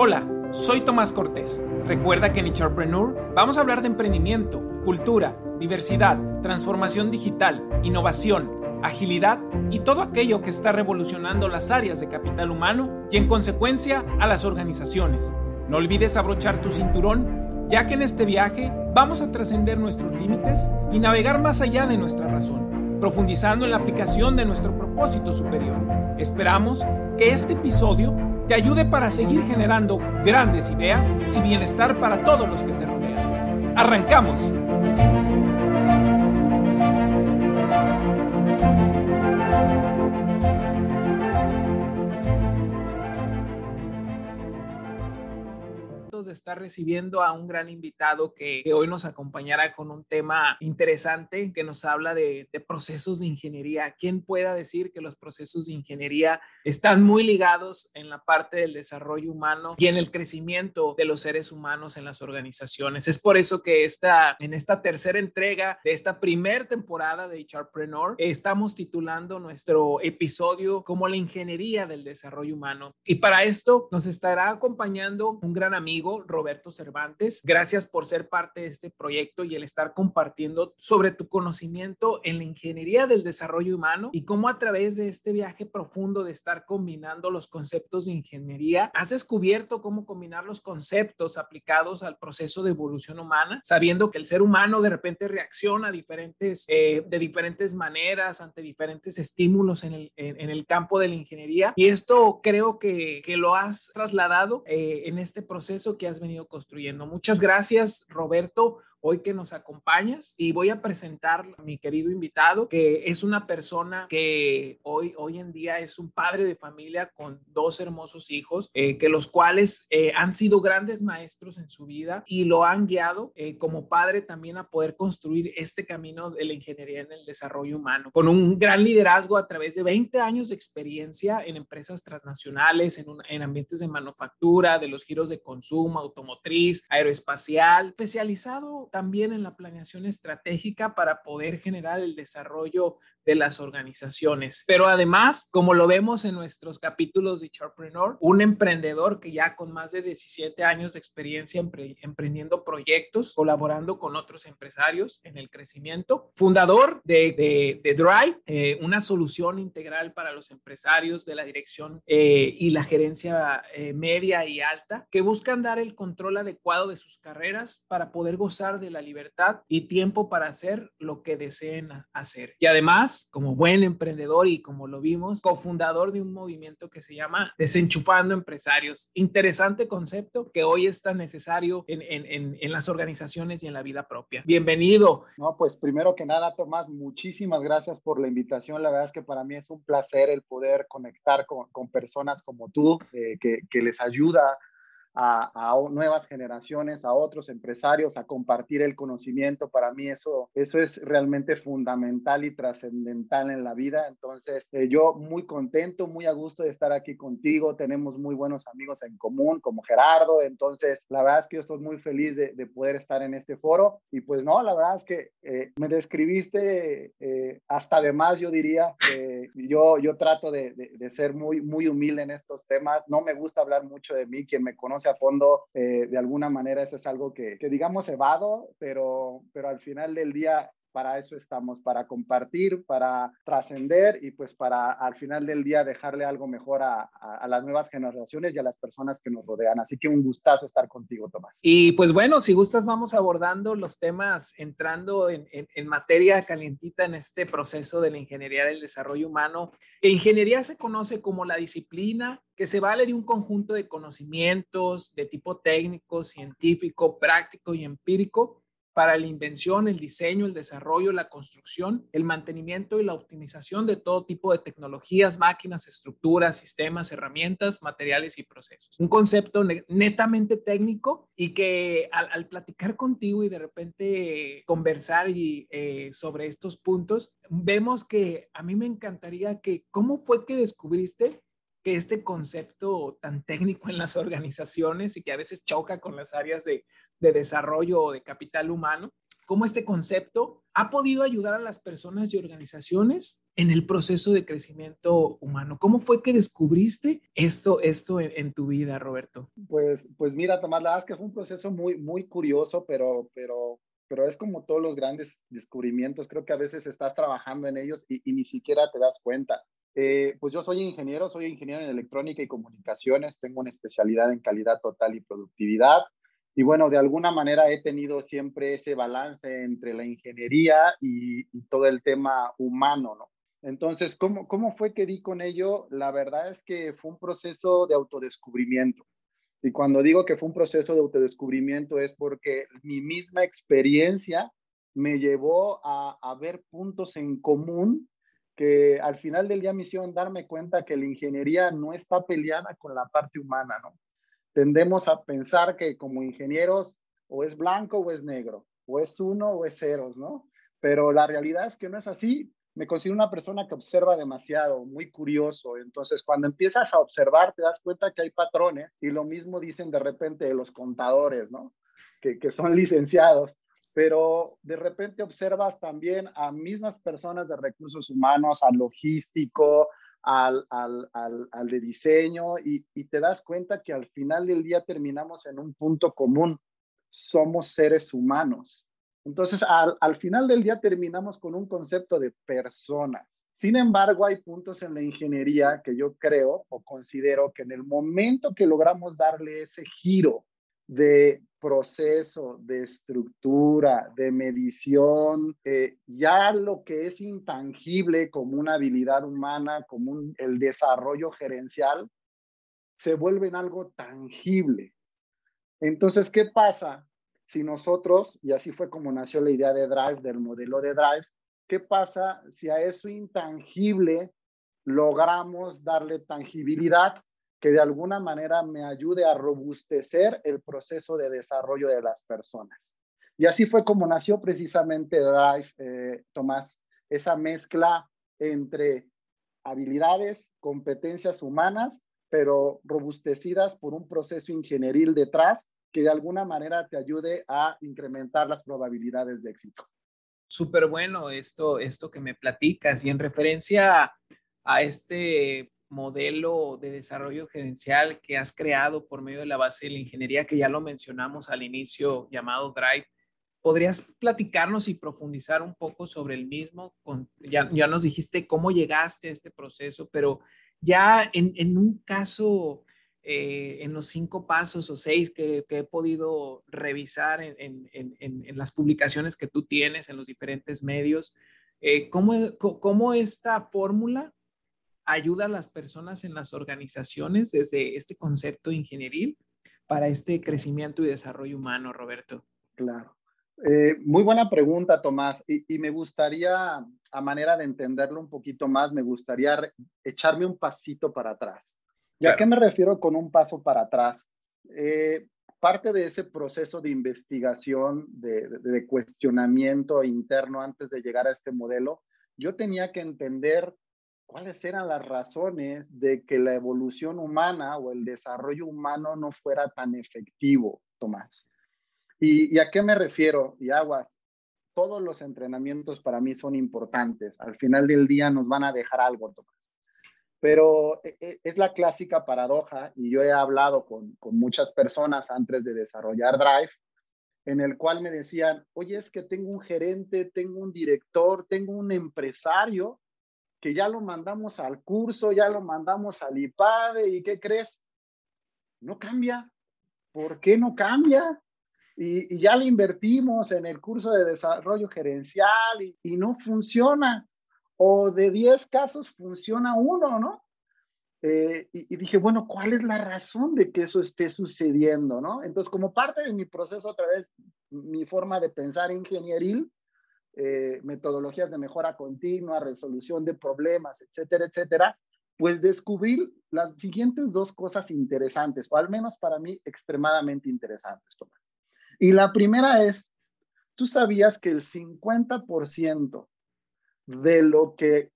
Hola, soy Tomás Cortés. Recuerda que en Entrepreneur vamos a hablar de emprendimiento, cultura, diversidad, transformación digital, innovación, agilidad y todo aquello que está revolucionando las áreas de capital humano y en consecuencia a las organizaciones. No olvides abrochar tu cinturón, ya que en este viaje vamos a trascender nuestros límites y navegar más allá de nuestra razón, profundizando en la aplicación de nuestro propósito superior. Esperamos que este episodio te ayude para seguir generando grandes ideas y bienestar para todos los que te rodean. ¡Arrancamos! De estar recibiendo a un gran invitado que, hoy nos acompañará con un tema interesante que nos habla de, procesos de ingeniería. ¿Quién pueda decir que los procesos de ingeniería están muy ligados en la parte del desarrollo humano y en el crecimiento de los seres humanos en las organizaciones? Es por eso que esta, en esta tercera entrega de esta primer temporada de HRpreneur estamos titulando nuestro episodio como la ingeniería del desarrollo humano. Y para esto nos estará acompañando un gran amigo, Roberto Cervantes. Gracias por ser parte de este proyecto y el estar compartiendo sobre tu conocimiento en la ingeniería del desarrollo humano y cómo a través de este viaje profundo de estar combinando los conceptos de ingeniería, has descubierto cómo combinar los conceptos aplicados al proceso de evolución humana, sabiendo que el ser humano de repente reacciona eh, de diferentes maneras ante diferentes estímulos en el, campo de la ingeniería. Y esto creo que, que lo has trasladado eh, en este proceso que has venido construyendo. Muchas gracias, Roberto, hoy que nos acompañas y voy a presentar a mi querido invitado, que es una persona que hoy, hoy en día es un padre de familia con dos hermosos hijos, eh, que los cuales eh, han sido grandes maestros en su vida y lo han guiado eh, como padre también a poder construir este camino de la ingeniería en el desarrollo humano, con un gran liderazgo a través de 20 años de experiencia en empresas transnacionales, en, en ambientes de manufactura, de los giros de consumo, automotriz, aeroespacial, especializado también en la planeación estratégica para poder generar el desarrollo de las organizaciones. Pero además, como lo vemos en nuestros capítulos de Charpreneur, un emprendedor que ya con más de 17 años de experiencia emprendiendo proyectos, colaborando con otros empresarios en el crecimiento, fundador de, de, Drive, eh, una solución integral para los empresarios de la dirección eh, y la gerencia eh, media y alta, que buscan dar el control adecuado de sus carreras para poder gozar de la libertad y tiempo para hacer lo que deseen hacer. Y además, como buen emprendedor y como lo vimos, cofundador de un movimiento que se llama Desenchufando Empresarios. Interesante concepto que hoy es tan necesario en, en, en, las organizaciones y en la vida propia. Bienvenido. No, pues primero que nada, Tomás, muchísimas gracias por la invitación. La verdad es que para mí es un placer el poder conectar con, con personas como tú, eh, que, que les ayuda a, nuevas generaciones, a otros empresarios, a compartir el conocimiento. Para mí eso, eso es realmente fundamental y trascendental en la vida. Entonces, eh, yo muy contento, muy a gusto de estar aquí contigo. Tenemos muy buenos amigos en común, como Gerardo. Entonces, la verdad es que yo estoy muy feliz de, poder estar en este foro. Y pues no, la verdad es que eh, me describiste eh, hasta de más, yo diría. yo, yo trato de, de ser muy, muy humilde en estos temas. No me gusta hablar mucho de mí. Quien me conoce a fondo, eh, de alguna manera eso es algo que, que digamos evado, pero, pero al final del día para eso estamos, para compartir, para trascender y pues para al final del día dejarle algo mejor a, las nuevas generaciones y a las personas que nos rodean. Así que un gustazo estar contigo, Tomás. Y pues bueno, si gustas, vamos abordando los temas entrando en, en, en materia calientita en este proceso de la ingeniería del desarrollo humano. ingeniería se conoce como la disciplina que se vale de un conjunto de conocimientos de tipo técnico, científico, práctico y empírico para la invención, el diseño, el desarrollo, la construcción, el mantenimiento y la optimización de todo tipo de tecnologías, máquinas, estructuras, sistemas, herramientas, materiales y procesos. Un concepto netamente técnico y que al, platicar contigo y de repente conversar y, eh, sobre estos puntos, vemos que a mí me encantaría que, ¿cómo fue que descubriste que este concepto tan técnico en las organizaciones y que a veces choca con las áreas de, de desarrollo o de capital humano, cómo este concepto ha podido ayudar a las personas y organizaciones en el proceso de crecimiento humano. ¿Cómo fue que descubriste esto, esto en, tu vida, Roberto? Pues, pues mira, Tomás, la verdad es que fue un proceso muy, muy curioso, pero, pero, pero es como todos los grandes descubrimientos. Creo que a veces estás trabajando en ellos y, y ni siquiera te das cuenta. Eh, pues yo soy ingeniero, soy ingeniero en electrónica y comunicaciones, tengo una especialidad en calidad total y productividad. Y bueno, de alguna manera he tenido siempre ese balance entre la ingeniería y, todo el tema humano, ¿no? Entonces, ¿cómo, ¿cómo fue que di con ello? La verdad es que fue un proceso de autodescubrimiento. Y cuando digo que fue un proceso de autodescubrimiento es porque mi misma experiencia me llevó a, a ver puntos en común que al final del día me hicieron darme cuenta que la ingeniería no está peleada con la parte humana, ¿no? Tendemos a pensar que como ingenieros o es blanco o es negro, o es uno o es ceros, ¿no? Pero la realidad es que no es así. Me considero una persona que observa demasiado, muy curioso. Entonces, cuando empiezas a observar, te das cuenta que hay patrones y lo mismo dicen de repente los contadores, ¿no? Que, que son licenciados pero de repente observas también a mismas personas de recursos humanos, al logístico, al, al, al, de diseño, y, y, te das cuenta que al final del día terminamos en un punto común. Somos seres humanos. Entonces, al, al final del día terminamos con un concepto de personas. Sin embargo, hay puntos en la ingeniería que yo creo o considero que en el momento que logramos darle ese giro de proceso, de estructura, de medición, eh, ya lo que es intangible como una habilidad humana, como el desarrollo gerencial, se vuelve en algo tangible. Entonces, ¿qué pasa si nosotros, y así fue como nació la idea de Drive, del modelo de Drive, qué pasa si a eso intangible logramos darle tangibilidad? Que de alguna manera me ayude a robustecer el proceso de desarrollo de las personas. Y así fue como nació precisamente Drive, eh, Tomás, esa mezcla entre habilidades, competencias humanas, pero robustecidas por un proceso ingenieril detrás que de alguna manera te ayude a incrementar las probabilidades de éxito. Súper bueno esto, esto que me platicas y en referencia a este modelo de desarrollo gerencial que has creado por medio de la base de la ingeniería, que ya lo mencionamos al inicio, llamado Drive. ¿Podrías platicarnos y profundizar un poco sobre el mismo? ya, ya nos dijiste cómo llegaste a este proceso, pero ya en, un caso, eh, en los cinco pasos o seis que, he podido revisar en, las publicaciones que tú tienes en los diferentes medios, eh, ¿cómo, ¿cómo esta fórmula ayuda a las personas en las organizaciones desde este concepto ingenieril para este crecimiento y desarrollo humano, Roberto? Claro. Eh, muy buena pregunta, Tomás. Y, me gustaría, a manera de entenderlo un poquito más, me gustaría echarme un pasito para atrás. ¿Y a qué me refiero con un paso para atrás? Eh, parte de ese proceso de investigación, de cuestionamiento interno antes de llegar a este modelo, yo tenía que entender cuáles eran las razones de que la evolución humana o el desarrollo humano no fuera tan efectivo, Tomás. ¿Y, a qué me refiero? Y aguas, todos los entrenamientos para mí son importantes. Al final del día nos van a dejar algo, Tomás. Pero e, e, es la clásica paradoja, y yo he hablado con, con muchas personas antes de desarrollar Drive, en el cual me decían, oye, es que tengo un gerente, tengo un director, tengo un empresario que ya lo mandamos al curso, ya lo mandamos al IPADE y ¿qué crees? No cambia. ¿Por qué no cambia? Y, ya le invertimos en el curso de desarrollo gerencial y, no funciona. O de 10 casos funciona uno, ¿no? Eh, y, y, dije, bueno, ¿cuál es la razón de que eso esté sucediendo, no? Entonces, como parte de mi proceso, otra vez, mi forma de pensar ingenieril, eh, metodologías de mejora continua, resolución de problemas, etcétera, etcétera, pues descubrir las siguientes dos cosas interesantes, o al menos para mí extremadamente interesantes, Tomás. Y la primera es, tú sabías que el 50% de lo que,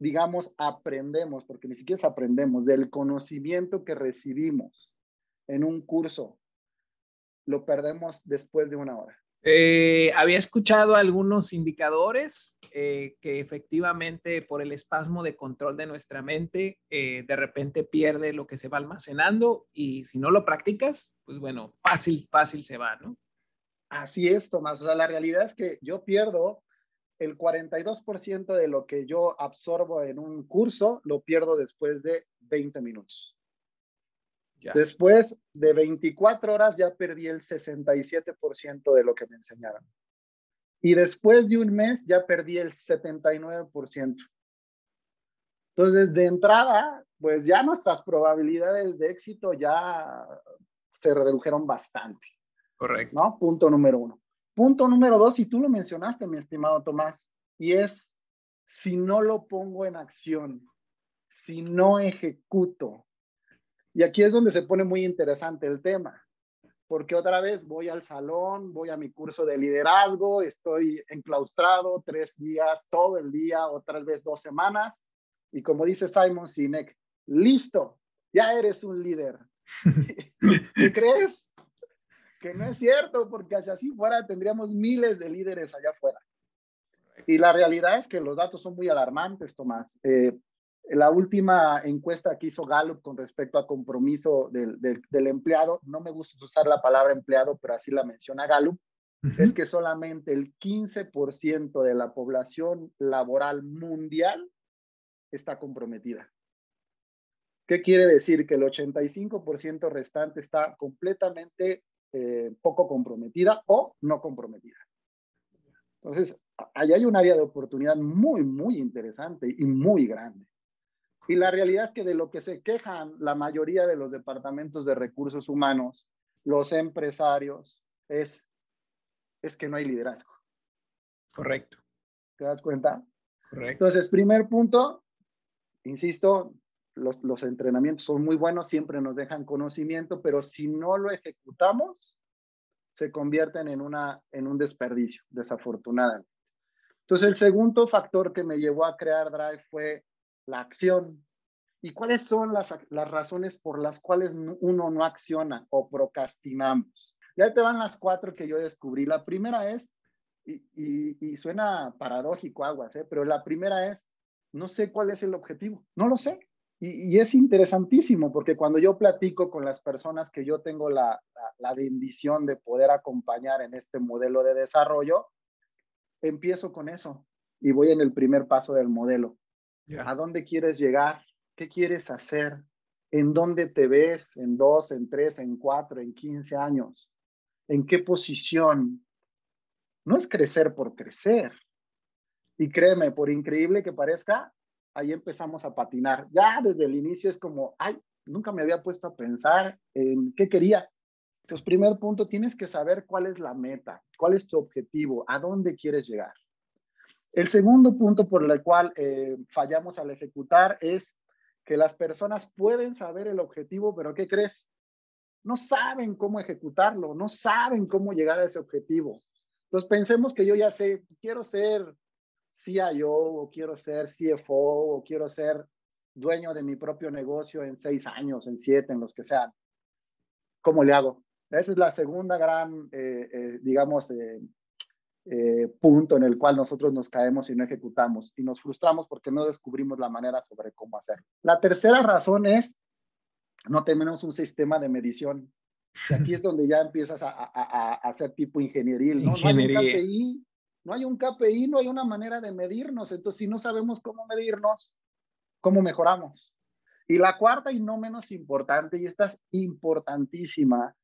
digamos, aprendemos, porque ni siquiera aprendemos, del conocimiento que recibimos en un curso, lo perdemos después de una hora. Eh, había escuchado algunos indicadores eh, que efectivamente por el espasmo de control de nuestra mente, eh, de repente pierde lo que se va almacenando y si no lo practicas, pues bueno, fácil, fácil se va, ¿no? Así es, Tomás. O sea, la realidad es que yo pierdo el 42% de lo que yo absorbo en un curso, lo pierdo después de 20 minutos. Después de 24 horas ya perdí el 67% de lo que me enseñaron. Y después de un mes ya perdí el 79%. Entonces, de entrada, pues ya nuestras probabilidades de éxito ya se redujeron bastante. Correcto. ¿No? Punto número uno. Punto número dos, y tú lo mencionaste, mi estimado Tomás, y es si no lo pongo en acción, si no ejecuto, y aquí es donde se pone muy interesante el tema, porque otra vez voy al salón, voy a mi curso de liderazgo, estoy enclaustrado tres días, todo el día, otras vez dos semanas, y como dice Simon Sinek, listo, ya eres un líder. ¿Qué crees? Que no es cierto, porque si así fuera tendríamos miles de líderes allá afuera. Y la realidad es que los datos son muy alarmantes, Tomás. Eh, la última encuesta que hizo Gallup con respecto a compromiso del, del, empleado, no me gusta usar la palabra empleado, pero así la menciona Gallup, es que solamente el 15% de la población laboral mundial está comprometida. ¿Qué quiere decir? Que el 85% restante está completamente eh, poco comprometida o no comprometida. Entonces, ahí hay un área de oportunidad muy, muy interesante y muy grande. Y la realidad es que de lo que se quejan la mayoría de los departamentos de recursos humanos, los empresarios, es, es que no hay liderazgo. Correcto. ¿Te das cuenta? Correcto. Entonces, primer punto, insisto, los, los entrenamientos son muy buenos, siempre nos dejan conocimiento, pero si no lo ejecutamos, se convierten en, una, en un desperdicio, desafortunadamente. Entonces, el segundo factor que me llevó a crear Drive fue la acción. ¿Y cuáles son las, las razones por las cuales uno no acciona o procrastinamos? Ya te van las cuatro que yo descubrí. La primera es, y, y, suena paradójico aguas, ¿eh? pero la primera es, no sé cuál es el objetivo, no lo sé. Y, es interesantísimo porque cuando yo platico con las personas que yo tengo la, la, bendición de poder acompañar en este modelo de desarrollo, empiezo con eso y voy en el primer paso del modelo. ¿A dónde quieres llegar? ¿Qué quieres hacer? ¿En dónde te ves? ¿En dos, en tres, en cuatro, en quince años? ¿En qué posición? No es crecer por crecer. Y créeme, por increíble que parezca, ahí empezamos a patinar. Ya desde el inicio es como, ay, nunca me había puesto a pensar en qué quería. Entonces, primer punto, tienes que saber cuál es la meta, cuál es tu objetivo, a dónde quieres llegar. El segundo punto por el cual eh, fallamos al ejecutar es que las personas pueden saber el objetivo, pero ¿qué crees? No saben cómo ejecutarlo, no saben cómo llegar a ese objetivo. Entonces pensemos que yo ya sé, quiero ser CIO o quiero ser CFO o quiero ser dueño de mi propio negocio en seis años, en siete, en los que sean. ¿Cómo le hago? Esa es la segunda gran, eh, eh, digamos, punto en el cual nosotros nos caemos y no ejecutamos y nos frustramos porque no descubrimos la manera sobre cómo hacerlo. La tercera razón es no tenemos un sistema de medición. Y aquí es donde ya empiezas a, a, hacer tipo ingenieril, ¿no? No hay un KPI, no hay un KPI, no hay una manera de medirnos. Entonces, si no sabemos cómo medirnos, ¿cómo mejoramos? Y la cuarta y no menos importante, y esta es importantísima,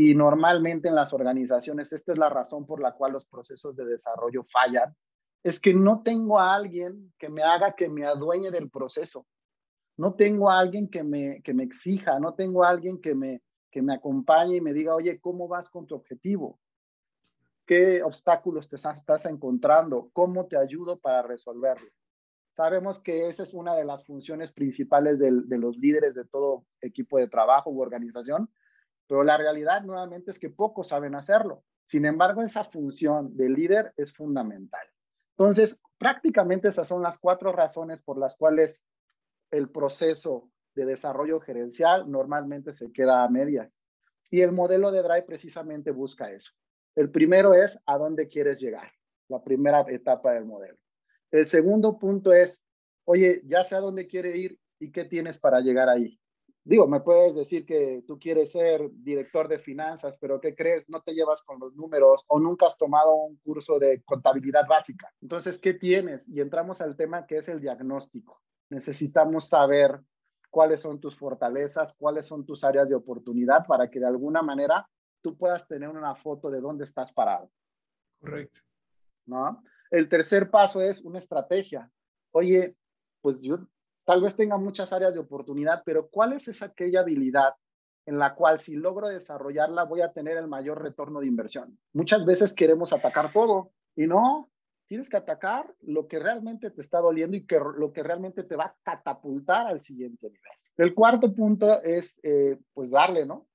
y normalmente en las organizaciones, esta es la razón por la cual los procesos de desarrollo fallan, es que no tengo a alguien que me haga que me adueñe del proceso. No tengo a alguien que me, que me exija, no tengo a alguien que me, que me acompañe y me diga, oye, ¿cómo vas con tu objetivo? ¿Qué obstáculos te estás encontrando? ¿Cómo te ayudo para resolverlo? Sabemos que esa es una de las funciones principales de, de los líderes de todo equipo de trabajo u organización, pero la realidad nuevamente es que pocos saben hacerlo. Sin embargo, esa función de líder es fundamental. Entonces, prácticamente esas son las cuatro razones por las cuales el proceso de desarrollo gerencial normalmente se queda a medias. Y el modelo de Drive precisamente busca eso. El primero es a dónde quieres llegar, la primera etapa del modelo. El segundo punto es, oye, ya sé a dónde quiere ir y qué tienes para llegar ahí. Digo, me puedes decir que tú quieres ser director de finanzas, pero ¿qué crees? No te llevas con los números o nunca has tomado un curso de contabilidad básica. Entonces, ¿qué tienes? Y entramos al tema que es el diagnóstico. Necesitamos saber cuáles son tus fortalezas, cuáles son tus áreas de oportunidad para que de alguna manera tú puedas tener una foto de dónde estás parado. Correcto. ¿No? El tercer paso es una estrategia. Oye, pues yo Tal vez tenga muchas áreas de oportunidad, pero ¿cuál es esa aquella habilidad en la cual si logro desarrollarla voy a tener el mayor retorno de inversión? Muchas veces queremos atacar todo y no, tienes que atacar lo que realmente te está doliendo y que lo que realmente te va a catapultar al siguiente nivel. El cuarto punto es, eh, pues, darle, ¿no?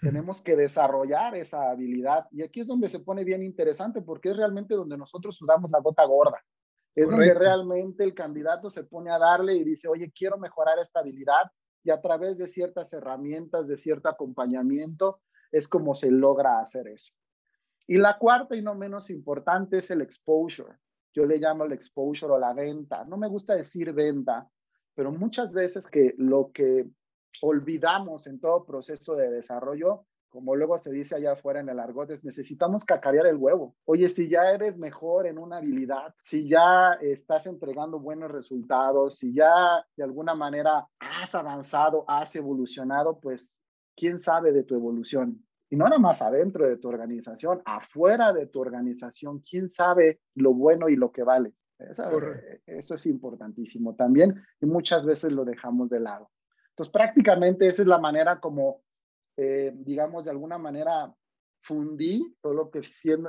Tenemos que desarrollar esa habilidad y aquí es donde se pone bien interesante porque es realmente donde nosotros sudamos la gota gorda. Es donde realmente el candidato se pone a darle y dice, oye, quiero mejorar esta habilidad y a través de ciertas herramientas, de cierto acompañamiento, es como se logra hacer eso. Y la cuarta y no menos importante es el exposure. Yo le llamo el exposure o la venta. No me gusta decir venta, pero muchas veces que lo que olvidamos en todo proceso de desarrollo como luego se dice allá afuera en el argot, necesitamos cacarear el huevo. Oye, si ya eres mejor en una habilidad, si ya estás entregando buenos resultados, si ya de alguna manera has avanzado, has evolucionado, pues quién sabe de tu evolución. Y no nada más adentro de tu organización, afuera de tu organización, quién sabe lo bueno y lo que vale. eso es importantísimo también y muchas veces lo dejamos de lado. Entonces, prácticamente esa es la manera como eh, digamos, de alguna manera fundí todo lo que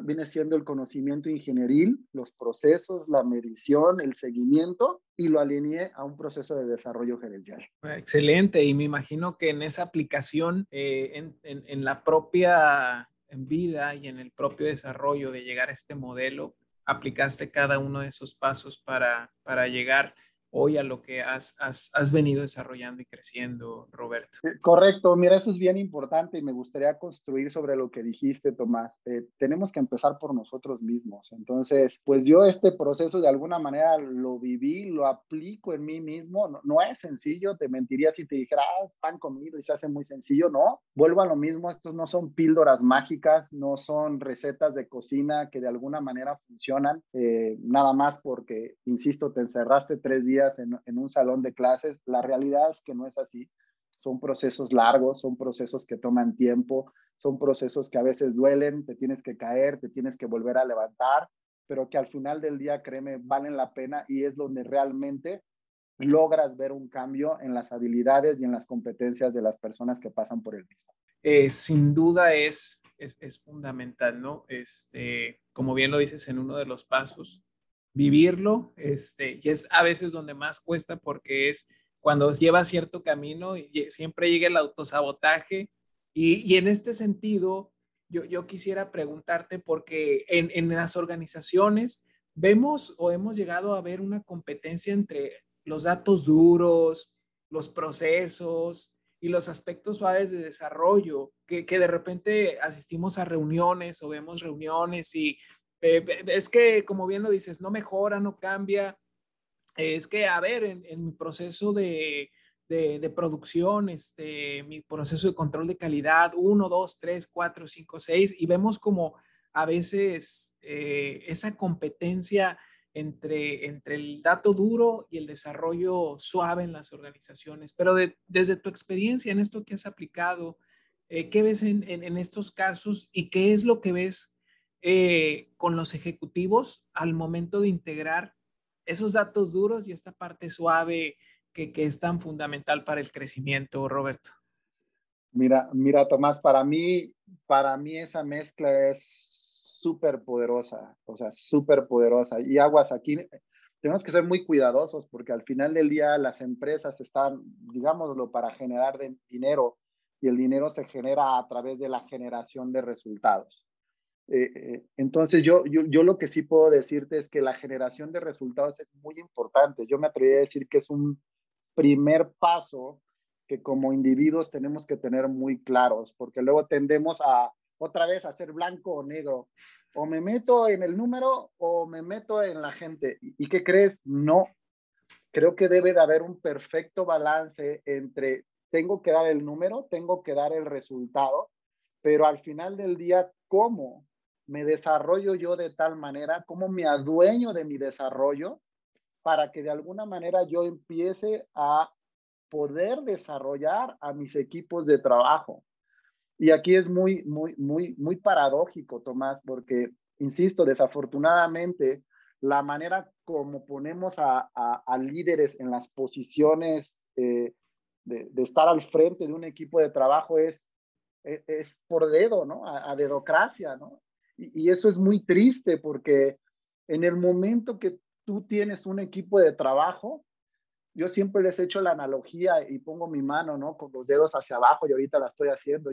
viene siendo el conocimiento ingenieril, los procesos, la medición, el seguimiento y lo alineé a un proceso de desarrollo gerencial. Excelente, y me imagino que en esa aplicación, eh, en, en, la propia vida y en el propio desarrollo de llegar a este modelo, aplicaste cada uno de esos pasos para, para llegar hoy a lo que has, has, venido desarrollando y creciendo, Roberto. Eh, correcto, mira, eso es bien importante y me gustaría construir sobre lo que dijiste, Tomás. Eh, tenemos que empezar por nosotros mismos. Entonces, pues yo este proceso de alguna manera lo viví, lo aplico en mí mismo. No, es sencillo, te mentiría si te dijera, ah, pan comido y se hace muy sencillo. No, vuelvo a lo mismo, estos no son píldoras mágicas, no son recetas de cocina que de alguna manera funcionan, eh, nada más porque, insisto, te encerraste tres días en, un salón de clases. La realidad es que no es así. Son procesos largos, son procesos que toman tiempo, son procesos que a veces duelen, te tienes que caer, te tienes que volver a levantar, pero que al final del día, créeme, valen la pena y es donde realmente logras ver un cambio en las habilidades y en las competencias de las personas que pasan por el mismo. Eh, sin duda es, es, es, fundamental, ¿no? Este, como bien lo dices en uno de los pasos, vivirlo, este, y es a veces donde más cuesta porque es cuando lleva cierto camino y siempre llega el autosabotaje. Y, y en este sentido, yo, yo quisiera preguntarte porque en, en las organizaciones vemos o hemos llegado a ver una competencia entre los datos duros, los procesos y los aspectos suaves de desarrollo, que, que de repente asistimos a reuniones o vemos reuniones y eh, es que, como bien lo dices, no mejora, no cambia. Es que, a ver, en, mi proceso de, de, producción, este, mi proceso de control de calidad, 1, 2, 3, 4, 5, 6, y vemos como a veces eh, esa competencia entre, entre el dato duro y el desarrollo suave en las organizaciones. Pero desde tu experiencia en esto que has aplicado, eh, ¿qué ves en, en, estos casos y qué es lo que ves eh, con los ejecutivos al momento de integrar esos datos duros y esta parte suave que, que es tan fundamental para el crecimiento, Roberto? Mira, mira, Tomás, para mí, para mí esa mezcla es súper poderosa, o sea, súper poderosa. Y aguas aquí, tenemos que ser muy cuidadosos porque al final del día las empresas están, digámoslo, para generar dinero y el dinero se genera a través de la generación de resultados. Eh, eh, entonces, yo, yo, yo, lo que sí puedo decirte es que la generación de resultados es muy importante. Yo me atrevería a decir que es un primer paso que como individuos tenemos que tener muy claros, porque luego tendemos a otra vez a ser blanco o negro. O me meto en el número o me meto en la gente. ¿Y qué crees? No. Creo que debe de haber un perfecto balance entre tengo que dar el número, tengo que dar el resultado, pero al final del día, ¿cómo me desarrollo yo de tal manera? ¿Cómo me adueño de mi desarrollo para que de alguna manera yo empiece a poder desarrollar a mis equipos de trabajo. Y aquí es muy, muy, muy, muy paradójico, Tomás, porque, insisto, desafortunadamente, la manera como ponemos a, líderes en las posiciones eh, de, estar al frente de un equipo de trabajo es, e, es, por dedo, ¿no? A, dedocracia, ¿no? Y, y, eso es muy triste porque en el momento que tú tienes un equipo de trabajo, yo siempre les he hecho la analogía y pongo mi mano, ¿no? Con los dedos hacia abajo y ahorita la estoy haciendo.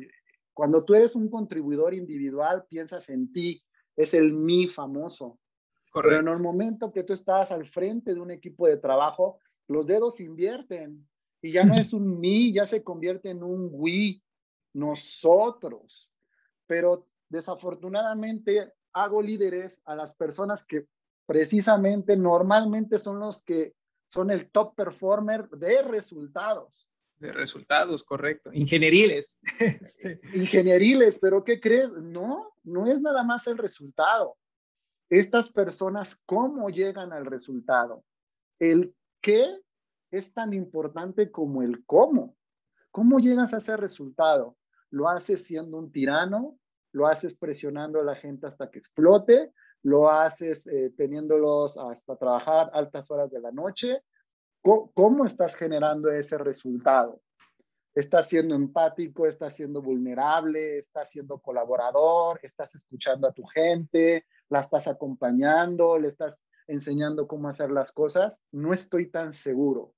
Cuando tú eres un contribuidor individual, piensas en ti, es el mí famoso. Correcto. Pero en el momento que tú estás al frente de un equipo de trabajo, los dedos invierten y ya no es un mí, ya se convierte en un we, nosotros. Pero desafortunadamente hago líderes a las personas que precisamente normalmente son los que son el top performer de resultados. De resultados, correcto. Ingenieriles. Este. Ingenieriles, pero ¿qué crees? No, no es nada más el resultado. Estas personas, ¿cómo llegan al resultado? El qué es tan importante como el cómo. ¿Cómo llegas a ese resultado? ¿Lo haces siendo un tirano? ¿Lo haces presionando a la gente hasta que explote? lo haces eh, teniéndolos hasta trabajar altas horas de la noche. ¿Cómo, estás generando ese resultado? ¿Estás siendo empático? ¿Estás siendo vulnerable? ¿Estás siendo colaborador? ¿Estás escuchando a tu gente? ¿La estás acompañando? ¿Le estás enseñando cómo hacer las cosas? No estoy tan seguro.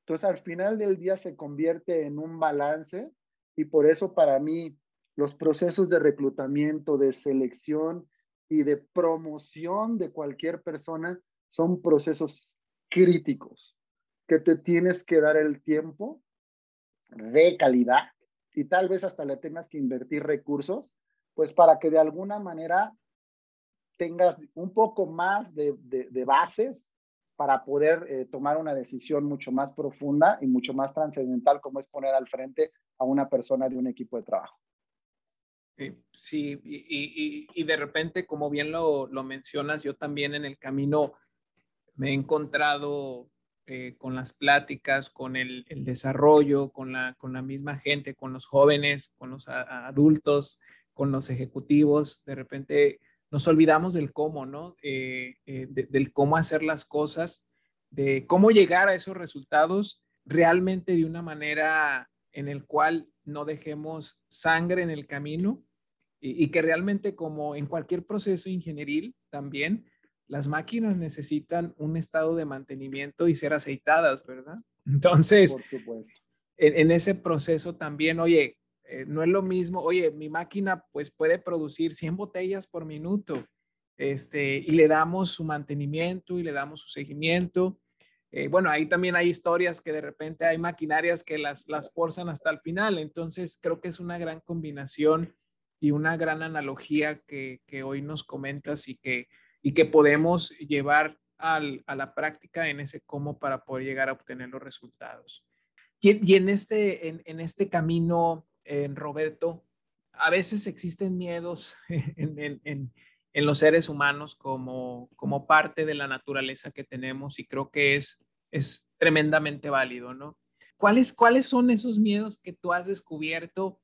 Entonces, al final del día se convierte en un balance y por eso para mí los procesos de reclutamiento, de selección, y de promoción de cualquier persona son procesos críticos que te tienes que dar el tiempo de calidad y tal vez hasta le tengas que invertir recursos, pues para que de alguna manera tengas un poco más de, bases para poder eh, tomar una decisión mucho más profunda y mucho más trascendental como es poner al frente a una persona de un equipo de trabajo. Eh, sí, y, de repente, como bien lo, mencionas, yo también en el camino me he encontrado eh, con las pláticas, con el, desarrollo, con la, con la misma gente, con los jóvenes, con los adultos, con los ejecutivos. De repente nos olvidamos del cómo, ¿no? Eh, del cómo hacer las cosas, de cómo llegar a esos resultados realmente de una manera en el cual no dejemos sangre en el camino y, que realmente como en cualquier proceso ingenieril también, las máquinas necesitan un estado de mantenimiento y ser aceitadas, ¿verdad? Entonces, en, ese proceso también, oye, eh, no es lo mismo, oye, mi máquina pues puede producir 100 botellas por minuto, este, y le damos su mantenimiento y le damos su seguimiento. Eh, bueno, ahí también hay historias que de repente hay maquinarias que las, las forzan hasta el final, entonces creo que es una gran combinación y una gran analogía que, hoy nos comentas y que, y que podemos llevar a la práctica en ese cómo para poder llegar a obtener los resultados. Y, en, este, en, este camino, en Roberto, a veces existen miedos en, los seres humanos como, como parte de la naturaleza que tenemos y creo que es, es tremendamente válido, ¿no? ¿Cuáles, ¿Cuáles son esos miedos que tú has descubierto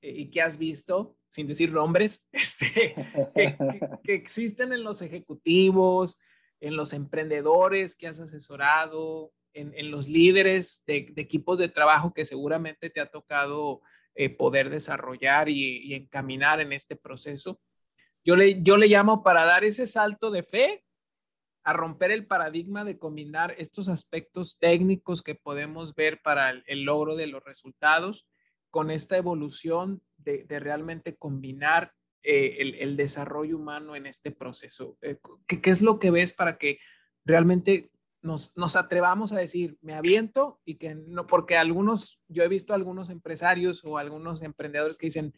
eh, y que has visto sin decir nombres, este, que, existen en los ejecutivos, en los emprendedores que has asesorado, en, los líderes de, equipos de trabajo que seguramente te ha tocado eh, poder desarrollar y, encaminar en este proceso. Yo le, yo le llamo para dar ese salto de fe a romper el paradigma de combinar estos aspectos técnicos que podemos ver para el logro de los resultados con esta evolución de, realmente combinar eh, el, desarrollo humano en este proceso? Eh, ¿qué, es lo que ves para que realmente nos, nos atrevamos a decir, me aviento y que no, porque algunos, yo he visto algunos empresarios o algunos emprendedores que dicen,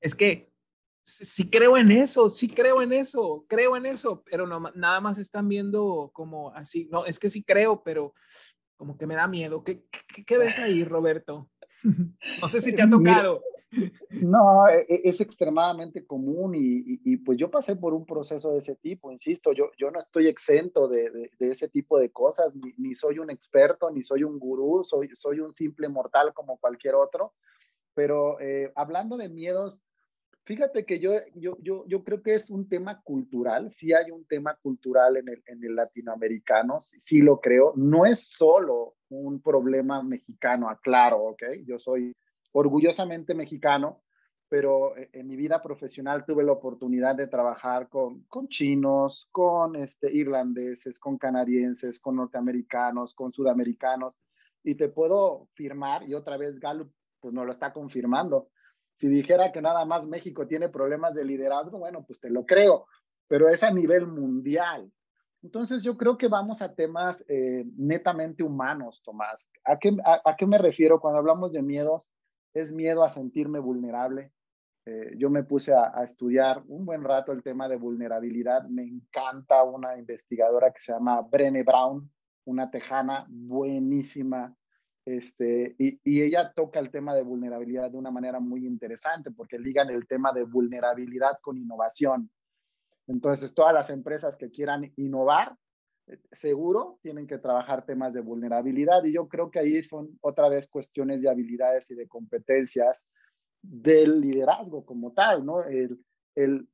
es que sí, creo en eso, sí creo en eso, creo en eso, pero no, nada más están viendo como así, no, es que sí creo, pero como que me da miedo. ¿Qué, qué, ves ahí, Roberto? no sé si te ha tocado. No, e, e, es extremadamente común y, y, pues yo pasé por un proceso de ese tipo, insisto, yo, yo no estoy exento de, de, ese tipo de cosas, ni, ni, soy un experto, ni soy un gurú, soy, soy un simple mortal como cualquier otro, pero eh, hablando de miedos, fíjate que yo, yo, yo, yo creo que es un tema cultural, sí hay un tema cultural en el, en el latinoamericano, sí, lo creo, no es solo un problema mexicano, aclaro, ¿ok? Yo soy orgullosamente mexicano, pero e, en mi vida profesional tuve la oportunidad de trabajar con, con chinos, con este, irlandeses, con canadienses, con norteamericanos, con sudamericanos, y te puedo firmar, y otra vez Gallup pues nos lo está confirmando. Si dijera que nada más México tiene problemas de liderazgo, bueno, pues te lo creo, pero es a nivel mundial. Entonces yo creo que vamos a temas eh, netamente humanos, Tomás. ¿A qué, me refiero cuando hablamos de miedos? es miedo a sentirme vulnerable. Eh, yo me puse a, estudiar un buen rato el tema de vulnerabilidad. Me encanta una investigadora que se llama Brené Brown, una tejana buenísima. Este, y, y, ella toca el tema de vulnerabilidad de una manera muy interesante porque ligan el tema de vulnerabilidad con innovación. Entonces, todas las empresas que quieran innovar seguro tienen que trabajar temas de vulnerabilidad y yo creo que ahí son otra vez cuestiones de habilidades y de competencias del liderazgo como tal, ¿no? El, el,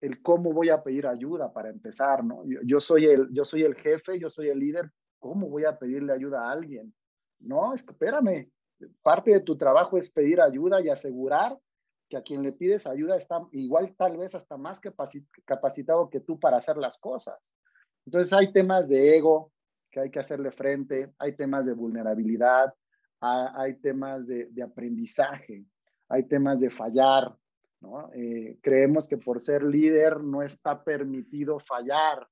el cómo voy a pedir ayuda para empezar, ¿no? Yo, soy el, yo soy el jefe, yo soy el líder, ¿cómo voy a pedirle ayuda a alguien? No, espérame, parte de tu trabajo es pedir ayuda y asegurar que a quien le pides ayuda está igual tal vez hasta más capacitado que tú para hacer las cosas. Entonces hay temas de ego que hay que hacerle frente, hay temas de vulnerabilidad, hay temas de, aprendizaje, hay temas de fallar, ¿no? Eh, creemos que por ser líder no está permitido fallar.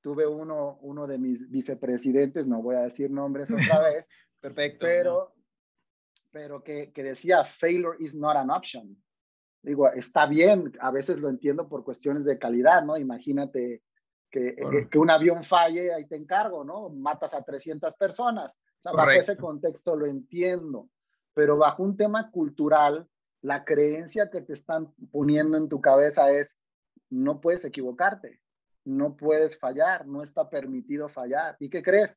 Tuve uno, uno de mis vicepresidentes, no voy a decir nombres otra vez, Perfecto, pero, pero que, que decía, failure is not an option. Digo, está bien, a veces lo entiendo por cuestiones de calidad, ¿no? Imagínate que, eh, que, un avión falle, ahí te encargo, ¿no? Matas a 300 personas. O sea, bajo ese contexto lo entiendo, pero bajo un tema cultural, la creencia que te están poniendo en tu cabeza es, no puedes equivocarte, no puedes fallar, no está permitido fallar. ¿Y qué crees?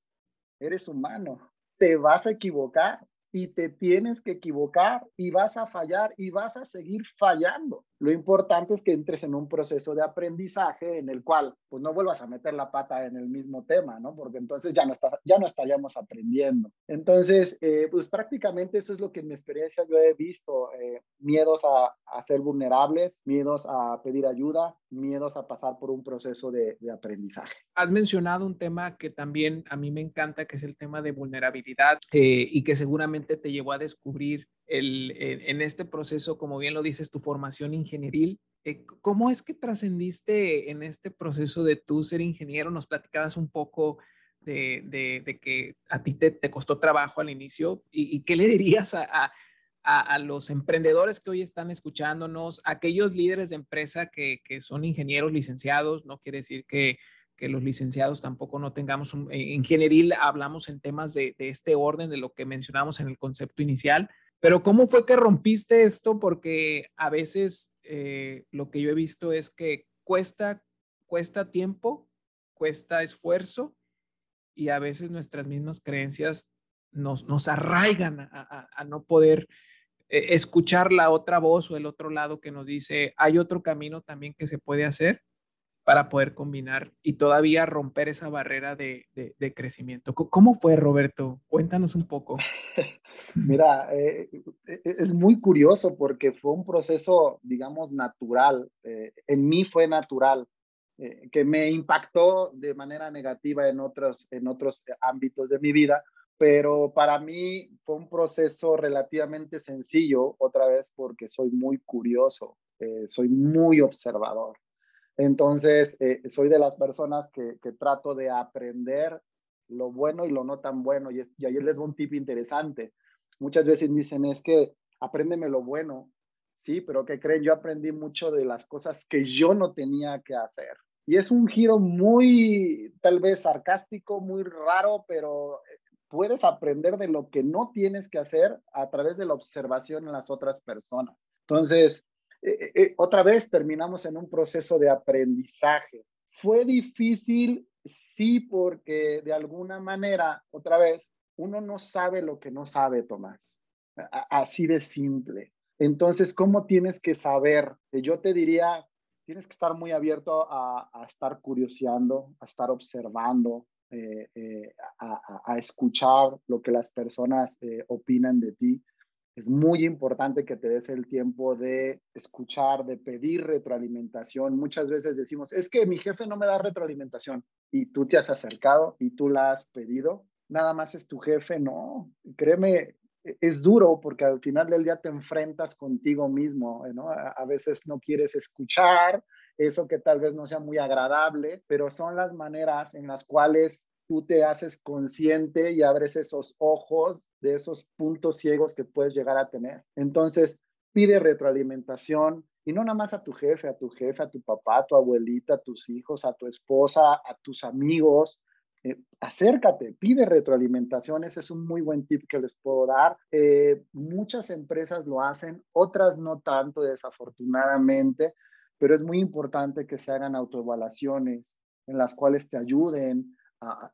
Eres humano, te vas a equivocar y te tienes que equivocar y vas a fallar y vas a seguir fallando. Lo importante es que entres en un proceso de aprendizaje en el cual pues no vuelvas a meter la pata en el mismo tema, ¿no? Porque entonces ya no, está, ya no estaríamos aprendiendo. Entonces, eh, pues prácticamente eso es lo que en mi experiencia yo he visto. Eh, miedos a, ser vulnerables, miedos a pedir ayuda, miedos a pasar por un proceso de, de aprendizaje. Has mencionado un tema que también a mí me encanta, que es el tema de vulnerabilidad eh, y que seguramente te llevó a descubrir el, en este proceso, como bien lo dices, tu formación ingenieril. Eh, ¿Cómo es que trascendiste en este proceso de tú ser ingeniero? Nos platicabas un poco de, de, que a ti te, te, costó trabajo al inicio y, qué le dirías a, a, a, los emprendedores que hoy están escuchándonos, aquellos líderes de empresa que, que son ingenieros licenciados, no quiere decir que que los licenciados tampoco no tengamos un, en ingenieril hablamos en temas de, de, este orden, de lo que mencionamos en el concepto inicial, pero ¿cómo fue que rompiste esto? Porque a veces eh, lo que yo he visto es que cuesta, cuesta tiempo, cuesta esfuerzo y a veces nuestras mismas creencias nos, nos arraigan a, no poder eh, escuchar la otra voz o el otro lado que nos dice, hay otro camino también que se puede hacer para poder combinar y todavía romper esa barrera de, de, crecimiento. ¿Cómo fue, Roberto? Cuéntanos un poco. Mira, eh, e, e, es muy curioso porque fue un proceso, digamos, natural. Eh, en mí fue natural, eh, que me impactó de manera negativa en otros, en otros ámbitos de mi vida, pero para mí fue un proceso relativamente sencillo, otra vez porque soy muy curioso, soy muy observador. Entonces, eh, soy de las personas que, trato de aprender lo bueno y lo no tan bueno. Y, y ahí les doy un tip interesante. Muchas veces dicen, es que apréndeme lo bueno. Sí, pero ¿qué creen? Yo aprendí mucho de las cosas que yo no tenía que hacer. Y es un giro muy, tal vez sarcástico, muy raro, pero puedes aprender de lo que no tienes que hacer a través de la observación en las otras personas. Entonces, eh, eh, eh, otra vez terminamos en un proceso de aprendizaje. Fue difícil, sí, porque de alguna manera, otra vez, uno no sabe lo que no sabe, Tomás. Así de simple. Entonces, ¿cómo tienes que saber? Yo te diría, tienes que estar muy abierto a, estar curioseando, a estar observando, a, escuchar lo que las personas opinan de ti es muy importante que te des el tiempo de escuchar, de pedir retroalimentación. Muchas veces decimos, es que mi jefe no me da retroalimentación y tú te has acercado y tú la has pedido. Nada más es tu jefe, no. Créeme, es duro porque al final del día te enfrentas contigo mismo, ¿no? A, veces no quieres escuchar eso que tal vez no sea muy agradable, pero son las maneras en las cuales tú te haces consciente y abres esos ojos de esos puntos ciegos que puedes llegar a tener. Entonces, pide retroalimentación y no nada más a tu jefe, a tu jefe, a tu papá, a tu abuelita, a tus hijos, a tu esposa, a tus amigos. Eh, acércate, pide retroalimentación, ese es un muy buen tip que les puedo dar. Eh, muchas empresas lo hacen, otras no tanto, desafortunadamente, pero es muy importante que se hagan autoevaluaciones en las cuales te ayuden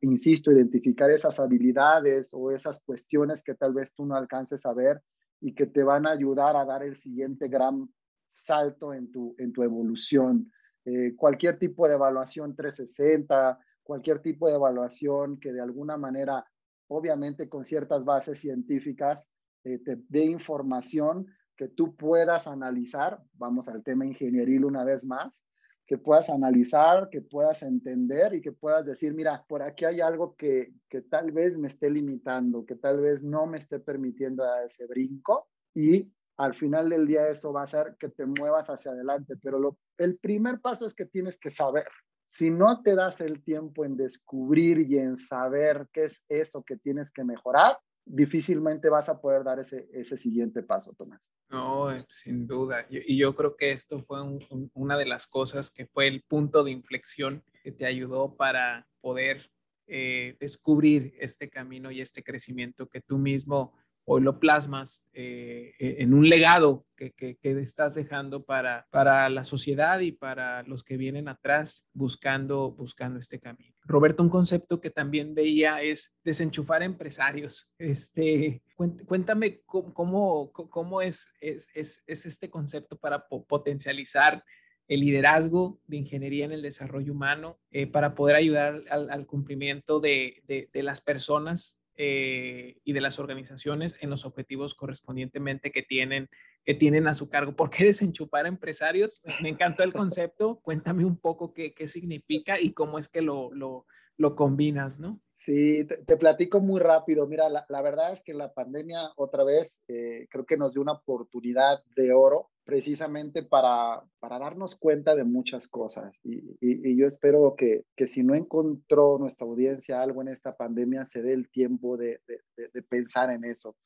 insisto, identificar esas habilidades o esas cuestiones que tal vez tú no alcances a ver y que te van a ayudar a dar el siguiente gran salto en tu, en tu evolución. Eh, cualquier tipo de evaluación 360, cualquier tipo de evaluación que de alguna manera, obviamente con ciertas bases científicas, eh, te dé información que tú puedas analizar, vamos al tema ingenieril una vez más, que puedas analizar, que puedas entender y que puedas decir, mira, por aquí hay algo que, que tal vez me esté limitando, que tal vez no me esté permitiendo dar ese brinco y al final del día eso va a hacer que te muevas hacia adelante. Pero lo, el primer paso es que tienes que saber. Si no te das el tiempo en descubrir y en saber qué es eso que tienes que mejorar, difícilmente vas a poder dar ese, ese siguiente paso, Tomás. No, eh, sin duda. Y yo creo que esto fue una de las cosas que fue el punto de inflexión que te ayudó para poder eh, descubrir este camino y este crecimiento que tú mismo hoy lo plasmas eh, e, en un legado que, que, estás dejando para, para la sociedad y para los que vienen atrás buscando, buscando este camino. Roberto, un concepto que también veía es desenchufar empresarios. Este, cuéntame cómo, cómo, es, es, es, este concepto para potencializar el liderazgo de ingeniería en el desarrollo humano eh, para poder ayudar al, cumplimiento de, de, las personas eh, y de las organizaciones en los objetivos correspondientemente que tienen, que tienen a su cargo. ¿Por qué desenchupar empresarios? Me encantó el concepto. Cuéntame un poco qué, qué significa y cómo es que lo, lo, lo combinas, ¿no? Sí, te, platico muy rápido. Mira, la, verdad es que la pandemia otra vez eh, creo que nos dio una oportunidad de oro precisamente para, para darnos cuenta de muchas cosas. Y, y, yo espero que, que, si no encontró nuestra audiencia algo en esta pandemia, se dé el tiempo de, de pensar en eso.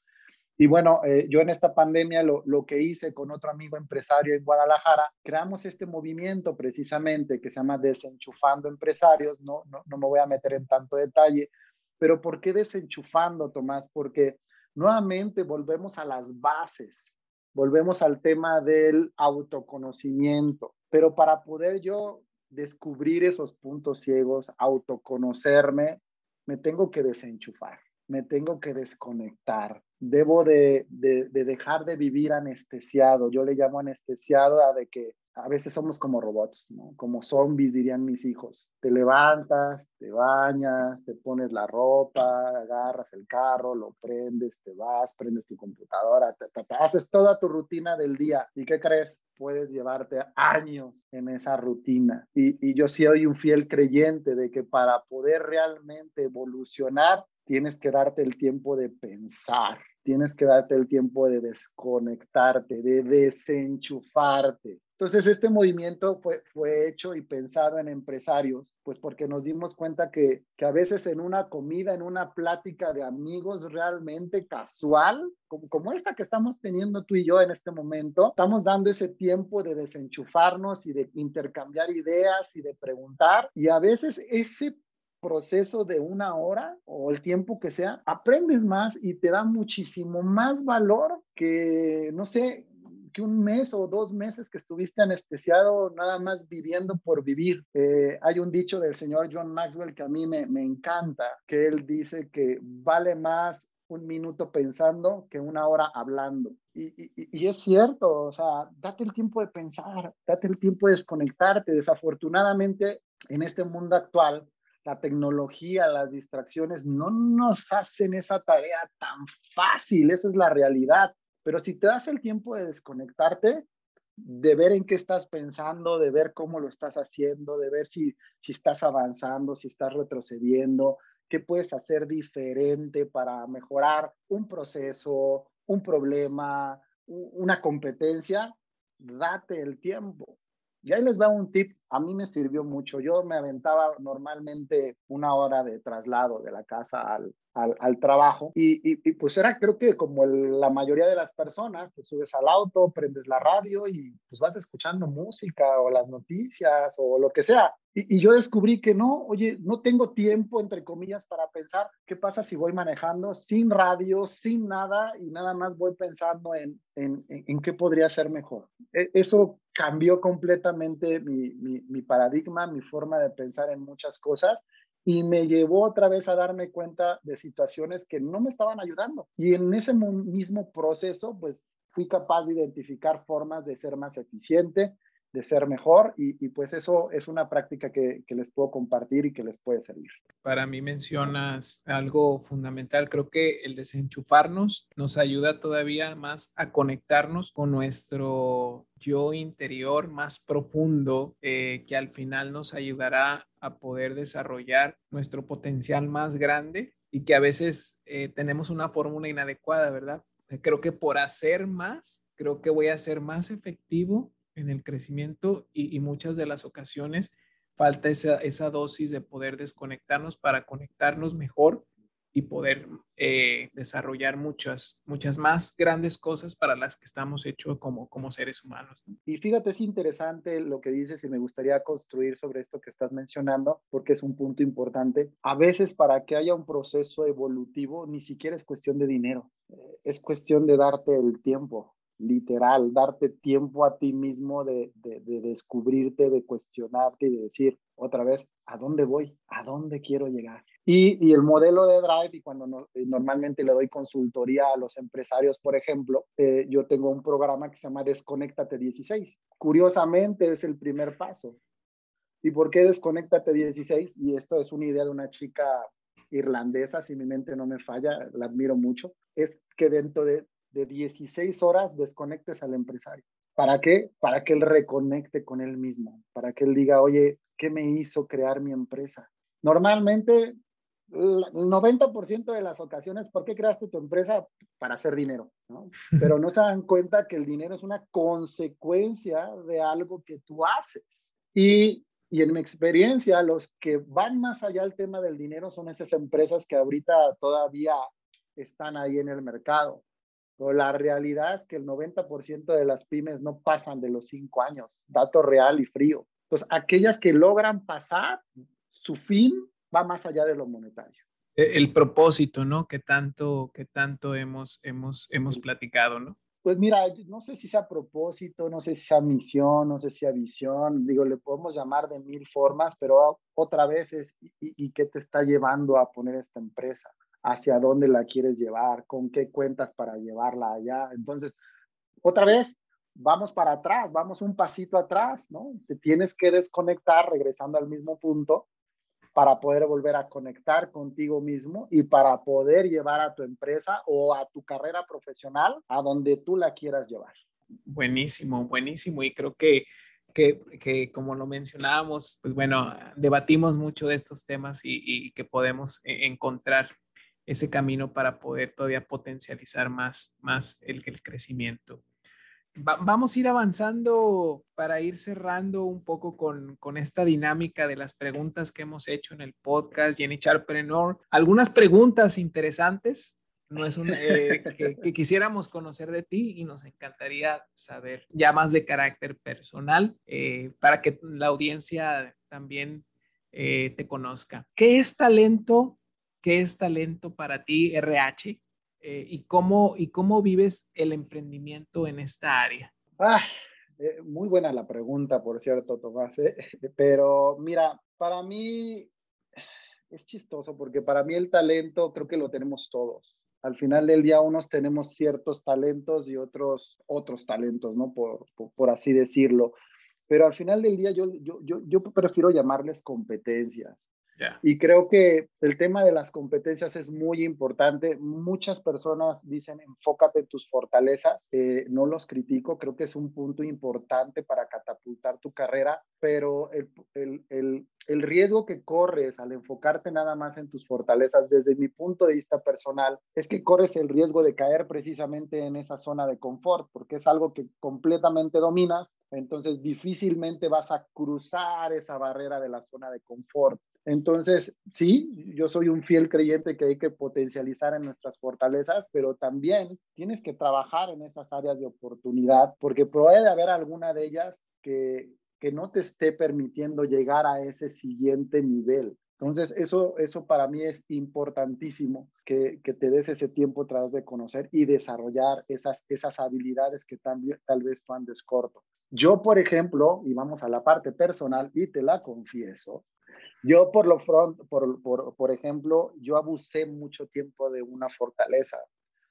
Y bueno, eh, yo en esta pandemia lo, lo, que hice con otro amigo empresario en Guadalajara, creamos este movimiento precisamente que se llama Desenchufando Empresarios, no, no, no me voy a meter en tanto detalle, pero ¿por qué desenchufando, Tomás? Porque nuevamente volvemos a las bases volvemos al tema del autoconocimiento. Pero para poder yo descubrir esos puntos ciegos, autoconocerme, me tengo que desenchufar, me tengo que desconectar. Debo de, de, de dejar de vivir anestesiado. Yo le llamo anestesiado a de que a veces somos como robots, ¿no? Como zombies, dirían mis hijos. Te levantas, te bañas, te pones la ropa, agarras el carro, lo prendes, te vas, prendes tu computadora, haces toda tu rutina del día. ¿Y qué crees? Puedes llevarte años en esa rutina. Y, y yo soy un fiel creyente de que para poder realmente evolucionar, tienes que darte el tiempo de pensar, tienes que darte el tiempo de desconectarte, de desenchufarte. Entonces, este movimiento fue, fue hecho y pensado en empresarios, pues porque nos dimos cuenta que, que a veces en una comida, en una plática de amigos realmente casual, como, como esta que estamos teniendo tú y yo en este momento, estamos dando ese tiempo de desenchufarnos y de intercambiar ideas y de preguntar. Y a veces ese proceso de una hora o el tiempo que sea, aprendes más y te da muchísimo más valor que, no sé, que un mes o dos meses que estuviste anestesiado nada más viviendo por vivir. Eh, hay un dicho del señor John Maxwell que a mí me, me encanta, que él dice que vale más un minuto pensando que una hora hablando. Y, y, y, es cierto, o sea, date el tiempo de pensar, date el tiempo de desconectarte. Desafortunadamente, en este mundo actual, la tecnología, las distracciones no nos hacen esa tarea tan fácil, esa es la realidad. Pero si te das el tiempo de desconectarte, de ver en qué estás pensando, de ver cómo lo estás haciendo, de ver si, si estás avanzando, si estás retrocediendo, qué puedes hacer diferente para mejorar un proceso, un problema, una competencia, date el tiempo. Y ahí les va un tip, a mí me sirvió mucho. Yo me aventaba normalmente una hora de traslado de la casa al, al, trabajo y, y, pues era creo que como la mayoría de las personas, te subes al auto, prendes la radio y pues vas escuchando música o las noticias o lo que sea. Y, yo descubrí que no, oye, no tengo tiempo, entre comillas, para pensar qué pasa si voy manejando sin radio, sin nada y nada más voy pensando en, en, en qué podría ser mejor. E, eso cambió completamente mi, mi, paradigma, mi forma de pensar en muchas cosas y me llevó otra vez a darme cuenta de situaciones que no me estaban ayudando. Y en ese mismo proceso, pues fui capaz de identificar formas de ser más eficiente, de ser mejor y, pues eso es una práctica que, les puedo compartir y que les puede servir. Para mí mencionas algo fundamental, creo que el desenchufarnos nos ayuda todavía más a conectarnos con nuestro yo interior más profundo eh, que al final nos ayudará a poder desarrollar nuestro potencial más grande y que a veces eh, tenemos una fórmula inadecuada, ¿verdad? Creo que por hacer más, creo que voy a ser más efectivo en el crecimiento y, muchas de las ocasiones falta esa, esa, dosis de poder desconectarnos para conectarnos mejor y poder eh, desarrollar muchas, muchas más grandes cosas para las que estamos hechos como, como seres humanos. Y fíjate, es interesante lo que dices y me gustaría construir sobre esto que estás mencionando, porque es un punto importante. A veces para que haya un proceso evolutivo, ni siquiera es cuestión de dinero, eh, es cuestión de darte el tiempo, literal, darte tiempo a ti mismo de, de, descubrirte, de cuestionarte y de decir otra vez, ¿a dónde voy? ¿A dónde quiero llegar? Y, y el modelo de Drive, y cuando eh, normalmente le doy consultoría a los empresarios, por ejemplo, eh, yo tengo un programa que se llama Desconéctate 16. Curiosamente es el primer paso. ¿Y por qué Desconéctate 16? Y esto es una idea de una chica irlandesa, si mi mente no me falla, la admiro mucho, es que dentro de de 16 horas desconectes al empresario. ¿Para qué? Para que él reconecte con él mismo, para que él diga, oye, ¿qué me hizo crear mi empresa? Normalmente, el 90% de las ocasiones, ¿por qué creaste tu empresa? Para hacer dinero, ¿no? Pero no se dan cuenta que el dinero es una consecuencia de algo que tú haces. Y, y en mi experiencia, los que van más allá del tema del dinero son esas empresas que ahorita todavía están ahí en el mercado. Pero la realidad es que el 90% de las pymes no pasan de los cinco años, dato real y frío. Entonces, aquellas que logran pasar, su fin va más allá de lo monetario. E, el propósito, ¿no? Que tanto, que tanto hemos, hemos, hemos platicado, ¿no? Pues mira, no sé si sea propósito, no sé si sea misión, no sé si sea visión, digo, le podemos llamar de mil formas, pero otra vez es, ¿y, y qué te está llevando a poner esta empresa? Hacia dónde la quieres llevar, con qué cuentas para llevarla allá. Entonces, otra vez, vamos para atrás, vamos un pasito atrás, ¿no? Te tienes que desconectar regresando al mismo punto para poder volver a conectar contigo mismo y para poder llevar a tu empresa o a tu carrera profesional a donde tú la quieras llevar. Buenísimo, buenísimo. Y creo que, que, que como lo mencionábamos, pues bueno, debatimos mucho de estos temas y, y que podemos e-, encontrar ese camino para poder todavía potencializar más, más el, el crecimiento. vamos a ir avanzando para ir cerrando un poco con, con, esta dinámica de las preguntas que hemos hecho en el podcast Jenny Charpreneur. Algunas preguntas interesantes. No es un, eh, que, quisiéramos conocer de ti y nos encantaría saber ya más de carácter personal eh, para que la audiencia también eh, te conozca. ¿Qué es talento? ¿Qué es talento para ti, RH? Eh, y, cómo, y cómo vives el emprendimiento en esta área? Ah, eh, muy buena la pregunta, por cierto, Tomás. ¿eh? Pero mira, para mí es chistoso porque para mí el talento creo que lo tenemos todos. Al final del día unos tenemos ciertos talentos y otros otros talentos, ¿no? Por, por, así decirlo. Pero al final del día yo, yo, yo, yo prefiero llamarles competencias. Y creo que el tema de las competencias es muy importante. Muchas personas dicen enfócate en tus fortalezas. Eh, no los critico, creo que es un punto importante para catapultar tu carrera, pero el, el, el, el riesgo que corres al enfocarte nada más en tus fortalezas, desde mi punto de vista personal, es que corres el riesgo de caer precisamente en esa zona de confort, porque es algo que completamente dominas, entonces difícilmente vas a cruzar esa barrera de la zona de confort. Entonces, sí, yo soy un fiel creyente que hay que potencializar en nuestras fortalezas, pero también tienes que trabajar en esas áreas de oportunidad, porque puede haber alguna de ellas que, que no te esté permitiendo llegar a ese siguiente nivel. Entonces, eso, eso para mí es importantísimo, que, que te des ese tiempo tras de conocer y desarrollar esas, esas habilidades que también, tal vez tú andes corto. Yo, por ejemplo, y vamos a la parte personal, y te la confieso, yo por lo front, por, por, por ejemplo, yo abusé mucho tiempo de una fortaleza.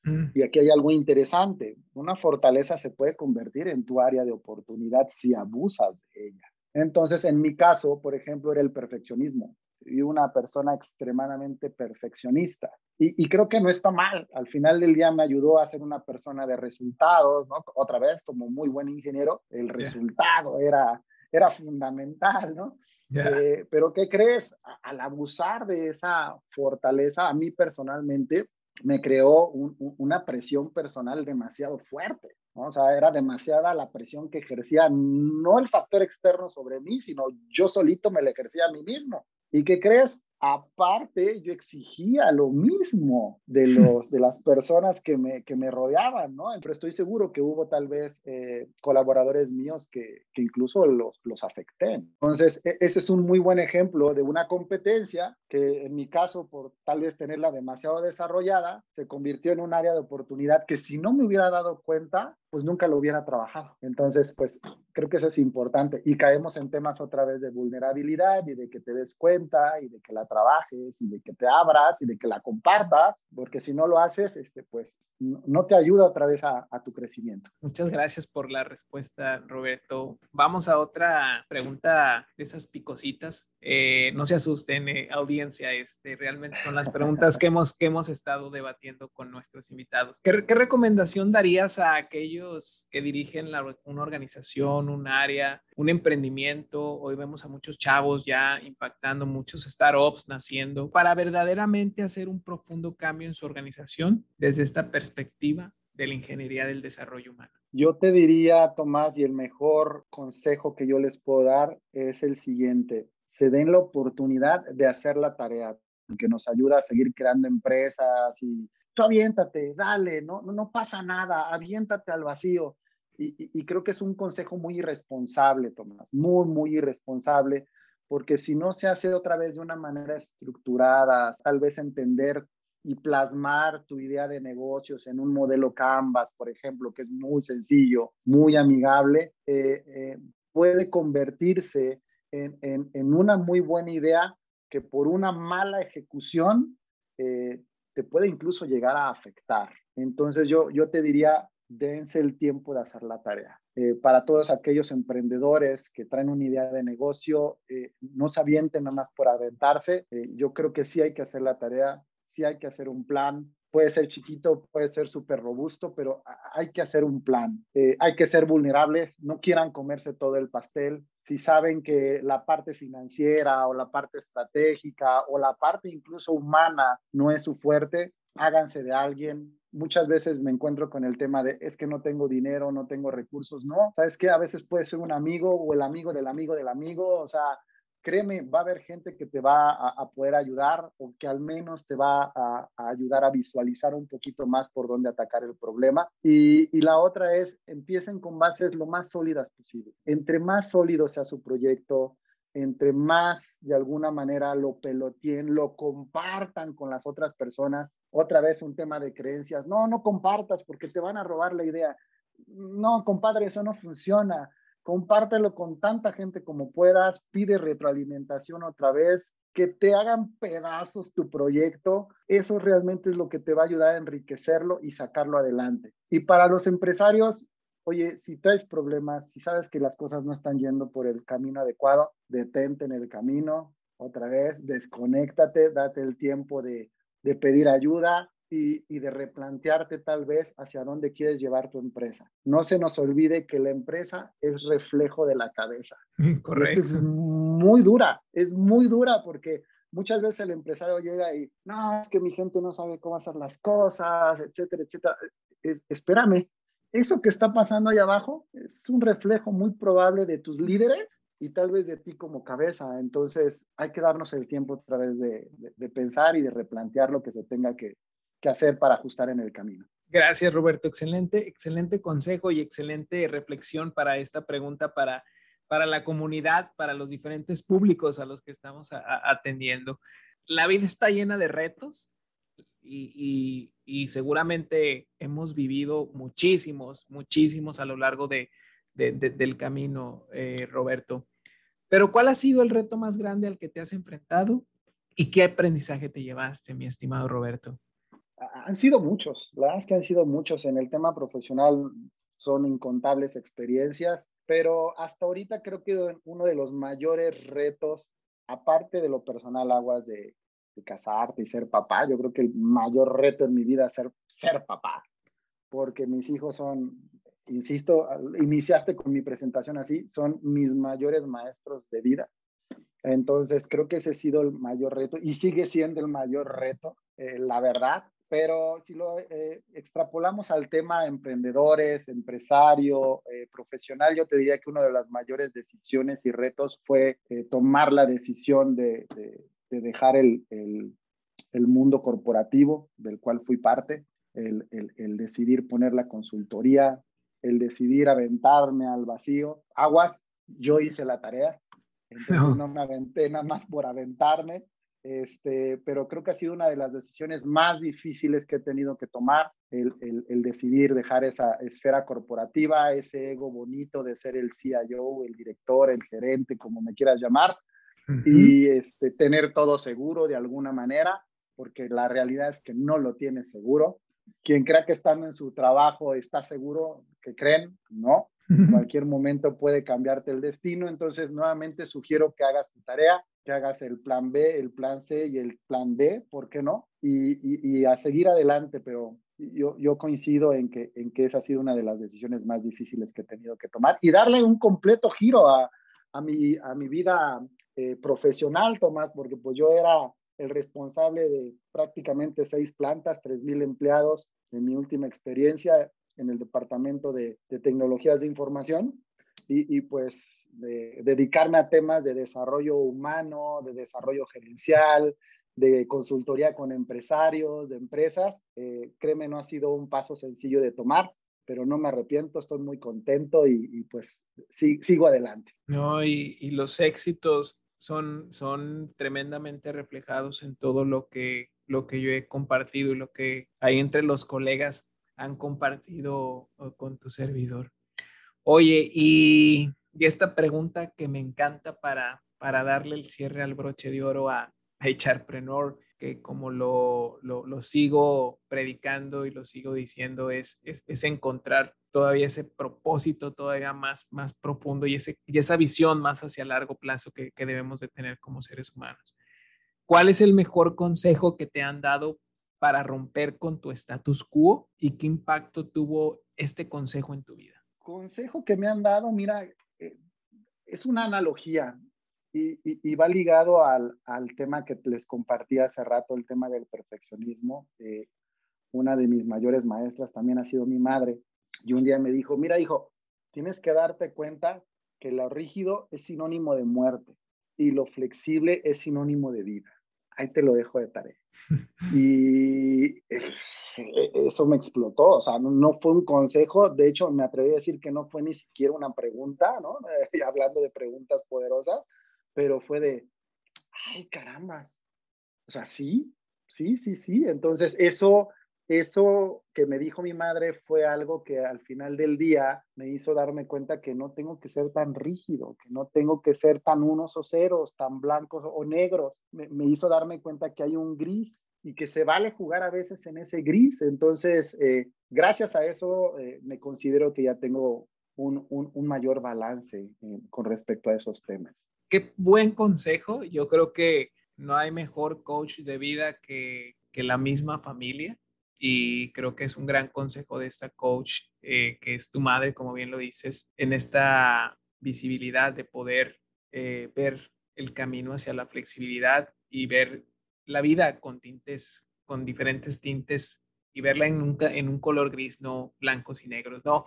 Mm. Y aquí hay algo interesante. Una fortaleza se puede convertir en tu área de oportunidad si abusas de ella. Entonces, en mi caso, por ejemplo, era el perfeccionismo. Y una persona extremadamente perfeccionista. Y, y, creo que no está mal. Al final del día me ayudó a ser una persona de resultados, ¿no? Otra vez, como muy buen ingeniero, el resultado era, era fundamental, ¿no? Eh, pero ¿qué crees? Al abusar de esa fortaleza, a mí personalmente me creó una presión personal demasiado fuerte. ¿no? O sea, era demasiada la presión que ejercía, no el factor externo sobre mí, sino yo solito me la ejercía a mí mismo. ¿Y qué crees? Aparte, yo exigía lo mismo de, los, de las personas que me, que me rodeaban, ¿no? Pero estoy seguro que hubo tal vez eh, colaboradores míos que, que incluso los, los afecté. Entonces, e, ese es un muy buen ejemplo de una competencia que en mi caso, por tal vez tenerla demasiado desarrollada, se convirtió en un área de oportunidad que si no me hubiera dado cuenta, pues nunca lo hubiera trabajado. Entonces, pues creo que eso es importante. Y caemos en temas otra vez de vulnerabilidad y de que te des cuenta y de que la trabajes y de que te abras y de que la compartas, porque si no lo haces, este, pues no te ayuda otra vez a, tu crecimiento. Muchas gracias por la respuesta, Roberto. Vamos a otra pregunta de esas picositas. Eh, no se asusten, eh, audiencia, este, realmente son las preguntas que hemos, que hemos estado debatiendo con nuestros invitados. ¿Qué, qué recomendación darías a aquellos que dirigen una organización, un área, un emprendimiento? Hoy vemos a muchos chavos ya impactando, muchos startups naciendo, para verdaderamente hacer un profundo cambio en su organización desde esta perspectiva de la ingeniería del desarrollo humano? Yo te diría, Tomás, y el mejor consejo que yo les puedo dar es el siguiente. Se den la oportunidad de hacer la tarea, que nos ayuda a seguir creando empresas y tú aviéntate, dale, no, no, pasa nada, aviéntate al vacío. Y, y, creo que es un consejo muy irresponsable, Tomás, muy, muy irresponsable, porque si no se hace otra vez de una manera estructurada, tal vez entender y plasmar tu idea de negocios en un modelo Canvas, por ejemplo, que es muy sencillo, muy amigable, eh, eh, puede convertirse en, una muy buena idea que por una mala ejecución eh, te puede incluso llegar a afectar. Entonces yo, yo te diría, dense el tiempo de hacer la tarea. para todos aquellos emprendedores que traen una idea de negocio, no se avienten nada más por aventarse. yo creo que sí hay que hacer la tarea sí hay que hacer un plan. Puede ser chiquito, puede ser súper robusto, pero hay que hacer un plan. Eh, hay que ser vulnerables, no quieran comerse todo el pastel. Si saben que la parte financiera o la parte estratégica o la parte incluso humana no es su fuerte, háganse de alguien. Muchas veces me encuentro con el tema de es que no tengo dinero, no tengo recursos. No, sabes que a veces puede ser un amigo o el amigo del amigo del amigo. O sea, créeme, va a haber gente que te va a, poder ayudar o que al menos te va a, ayudar a visualizar un poquito más por dónde atacar el problema. Y, y, la otra es, empiecen con bases lo más sólidas posible. Entre más sólido sea su proyecto, entre más de alguna manera lo pelotien, lo compartan con las otras personas. Otra vez un tema de creencias. No, no compartas porque te van a robar la idea. No, compadre, eso no funciona. Compártelo con tanta gente como puedas. Pide retroalimentación otra vez. Que te hagan pedazos tu proyecto. Eso realmente es lo que te va a ayudar a enriquecerlo y sacarlo adelante. Y para los empresarios, oye, si traes problemas, si sabes que las cosas no están yendo por el camino adecuado, detente en el camino, otra vez, desconéctate, date el tiempo de, pedir ayuda y, de replantearte tal vez hacia dónde quieres llevar tu empresa. No se nos olvide que la empresa es reflejo de la cabeza. Correcto. Es muy dura, es muy dura porque muchas veces el empresario llega y, no, es que mi gente no sabe cómo hacer las cosas, etcétera, etcétera. espérame, eso que está pasando ahí abajo es un reflejo muy probable de tus líderes y tal vez de ti como cabeza. Entonces hay que darnos el tiempo a través de, pensar y de replantear lo que se tenga que, hacer para ajustar en el camino. Gracias, Roberto. Excelente, excelente consejo y excelente reflexión para esta pregunta para, para la comunidad, para los diferentes públicos a los que estamos atendiendo. La vida está llena de retos, y, seguramente hemos vivido muchísimos, muchísimos a lo largo de, del camino, eh, Roberto. Pero ¿cuál ha sido el reto más grande al que te has enfrentado y qué aprendizaje te llevaste, mi estimado Roberto? Han sido muchos, la verdad es que han sido muchos. En el tema profesional son incontables experiencias, pero hasta ahorita creo que uno de los mayores retos, aparte de lo personal, Aguas, de, de casarte y ser papá. Yo creo que el mayor reto en mi vida es ser, ser papá, porque mis hijos son, insisto, iniciaste con mi presentación así, son mis mayores maestros de vida. Entonces, creo que ese ha sido el mayor reto y sigue siendo el mayor reto, eh, la verdad. Pero si lo eh, extrapolamos al tema emprendedores, empresario, eh, profesional, yo te diría que una de las mayores decisiones y retos fue tomar la decisión de, de dejar el, el, mundo corporativo del cual fui parte, el, el, decidir poner la consultoría, el decidir aventarme al vacío. Aguas, yo hice la tarea, entonces no, me aventé nada más por aventarme, este, pero creo que ha sido una de las decisiones más difíciles que he tenido que tomar, el, el, el, decidir dejar esa esfera corporativa, ese ego bonito de ser el CIO, el director, el gerente, como me quieras llamar, y este, tener todo seguro de alguna manera, porque la realidad es que no lo tiene seguro. Quien crea que estando en su trabajo está seguro, que creen, no. En cualquier momento puede cambiarte el destino. Entonces, nuevamente sugiero que hagas tu tarea, que hagas el plan B, el plan C y el plan D, ¿por qué no? Y, y, a seguir adelante, pero yo, yo coincido en que, en que esa ha sido una de las decisiones más difíciles que he tenido que tomar y darle un completo giro a, a, mi, a mi vida eh, profesional, Tomás, porque pues yo era el responsable de prácticamente seis plantas, tres mil empleados en mi última experiencia en el departamento de, tecnologías de información y, pues dedicarme a temas de desarrollo humano, de desarrollo gerencial, de consultoría con empresarios, de empresas. Eh, créeme, no ha sido un paso sencillo de tomar, pero no me arrepiento, estoy muy contento y, pues sigo adelante. No, y, y, los éxitos son, son tremendamente reflejados en todo lo que, lo que yo he compartido y lo que hay entre los colegas han compartido con tu servidor. Oye, y, y esta pregunta que me encanta para, para darle el cierre al broche de oro a, a que como lo, lo, sigo predicando y lo sigo diciendo, es, es, encontrar todavía ese propósito todavía más, más profundo y, ese, y esa visión más hacia largo plazo que, que debemos de tener como seres humanos. ¿Cuál es el mejor consejo que te han dado para romper con tu status quo y qué impacto tuvo este consejo en tu vida? Consejo que me han dado, mira, eh, es una analogía. Y, va ligado al, al, tema que les compartí hace rato, el tema del perfeccionismo. Eh, una de mis mayores maestras también ha sido mi madre. Y un día me dijo, mira hijo, tienes que darte cuenta que lo rígido es sinónimo de muerte y lo flexible es sinónimo de vida. Ahí te lo dejo de tarea. Y eso me explotó, o sea, no, fue un consejo, de hecho me atreví a decir que no fue ni siquiera una pregunta, ¿no? hablando de preguntas poderosas, pero fue de, ay, carambas, o sea, sí, sí, sí, sí, entonces eso eso que me dijo mi madre fue algo que al final del día me hizo darme cuenta que no tengo que ser tan rígido, que no tengo que ser tan unos o ceros, tan blancos o negros. Me, hizo darme cuenta que hay un gris y que se vale jugar a veces en ese gris. Entonces, eh, gracias a eso, eh, me considero que ya tengo un, mayor balance eh, con respecto a esos temas. Qué buen consejo. Yo creo que no hay mejor coach de vida que, la misma familia y creo que es un gran consejo de esta coach, eh, que es tu madre, como bien lo dices, en esta visibilidad de poder eh, ver el camino hacia la flexibilidad y ver la vida con tintes, con diferentes tintes y verla en un, en un color gris, no blancos y negros. No,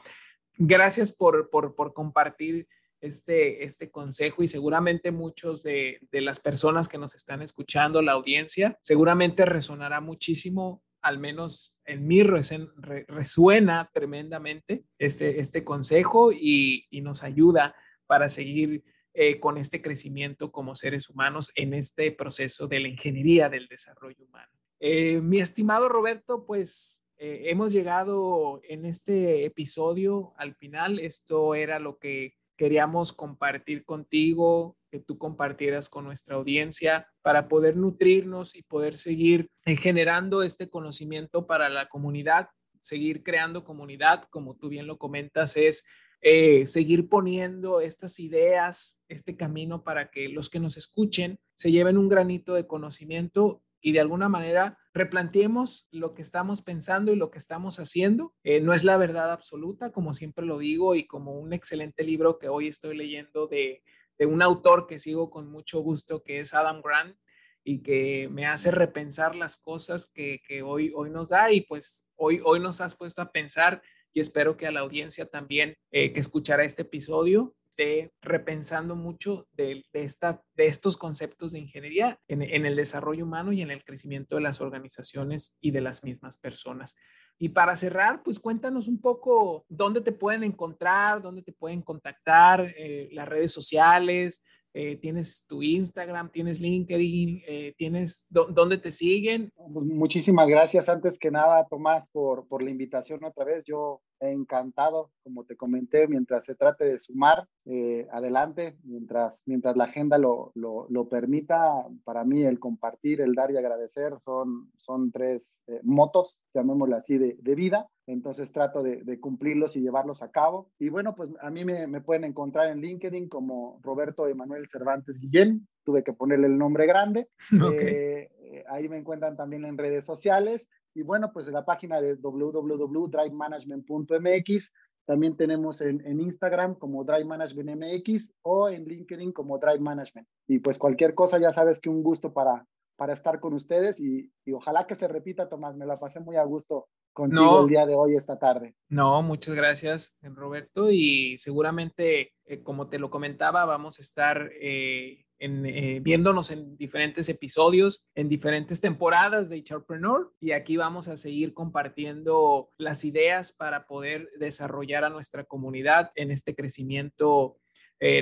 gracias por compartir este, este consejo y seguramente muchos de, de, las personas que nos están escuchando, la audiencia, seguramente resonará muchísimo al menos en mí resuena tremendamente este, este consejo y, nos ayuda para seguir eh, con este crecimiento como seres humanos en este proceso de la ingeniería del desarrollo humano. Eh, mi estimado Roberto, pues eh, hemos llegado en este episodio al final. Esto era lo que queríamos compartir contigo, que tú compartieras con nuestra audiencia para poder nutrirnos y poder seguir generando este conocimiento para la comunidad, seguir creando comunidad, como tú bien lo comentas, es eh, seguir poniendo estas ideas, este camino para que los que nos escuchen se lleven un granito de conocimiento y de alguna manera replanteemos lo que estamos pensando y lo que estamos haciendo. Eh, no es la verdad absoluta, como siempre lo digo, y como un excelente libro que hoy estoy leyendo de, un autor que sigo con mucho gusto, que es Adam Grant, y que me hace repensar las cosas que, hoy, nos da y pues hoy, hoy nos has puesto a pensar y espero que a la audiencia también eh, que escuchará este episodio esté repensando mucho de, esta, de estos conceptos de ingeniería en, el desarrollo humano y en el crecimiento de las organizaciones y de las mismas personas. Y para cerrar, pues cuéntanos un poco dónde te pueden encontrar, dónde te pueden contactar, eh, las redes sociales, eh, tienes tu Instagram, tienes LinkedIn, eh, tienes dónde te siguen. Pues, muchísimas gracias antes que nada, Tomás, por, por la invitación otra vez. Yo encantado, como te comenté, mientras se trate de sumar, eh, adelante, mientras, mientras la agenda lo, lo, lo, permita, para mí el compartir, el dar y agradecer son, son tres motos, llamémoslo así, de, de vida entonces trato de, cumplirlos y llevarlos a cabo. Y bueno, pues a mí me, pueden encontrar en LinkedIn como Roberto Emanuel Cervantes Guillén, tuve que ponerle el nombre grande. Eh, eh, ahí me encuentran también en redes sociales. Y bueno, pues en la página de www.drivemanagement.mx. También tenemos en, Instagram como Drive Management MX o en LinkedIn como Drive Management. Y pues cualquier cosa, ya sabes que un gusto para, para estar con ustedes y, y ojalá que se repita, Tomás. Me la pasé muy a gusto contigo el día de hoy, esta tarde. No, muchas gracias, Roberto. Y seguramente, eh, como te lo comentaba, vamos a estar eh, en, eh, viéndonos en diferentes episodios, en diferentes temporadas de Charpreneur. Y aquí vamos a seguir compartiendo las ideas para poder desarrollar a nuestra comunidad en este crecimiento,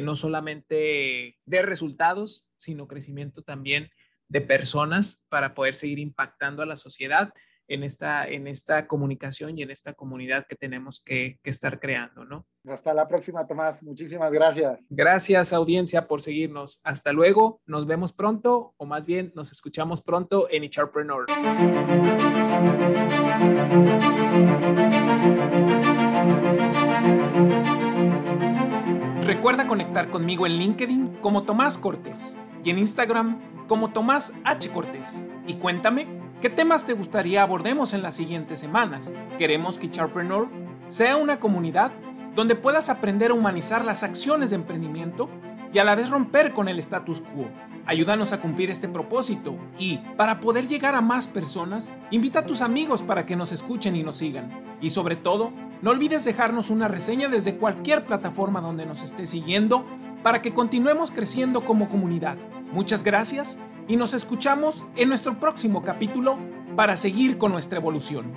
no solamente de resultados, sino crecimiento también de personas para poder seguir impactando a la sociedad en esta, en esta comunicación y en esta comunidad que tenemos que, estar creando, ¿no? Hasta la próxima, Tomás. Muchísimas gracias. Gracias, audiencia, por seguirnos. Hasta luego. Nos vemos pronto, o más bien nos escuchamos pronto en Echarpreneur. Recuerda conectar conmigo en LinkedIn como Tomás Cortés y en Instagram como Tomás H. Cortés. Y cuéntame ¿Qué temas te gustaría abordemos en las siguientes semanas? Queremos que Charpreneur sea una comunidad donde puedas aprender a humanizar las acciones de emprendimiento y a la vez romper con el status quo. Ayúdanos a cumplir este propósito y, para poder llegar a más personas, invita a tus amigos para que nos escuchen y nos sigan. Y sobre todo, no olvides dejarnos una reseña desde cualquier plataforma donde nos estés siguiendo para que continuemos creciendo como comunidad. Muchas gracias y nos escuchamos en nuestro próximo capítulo para seguir con nuestra evolución.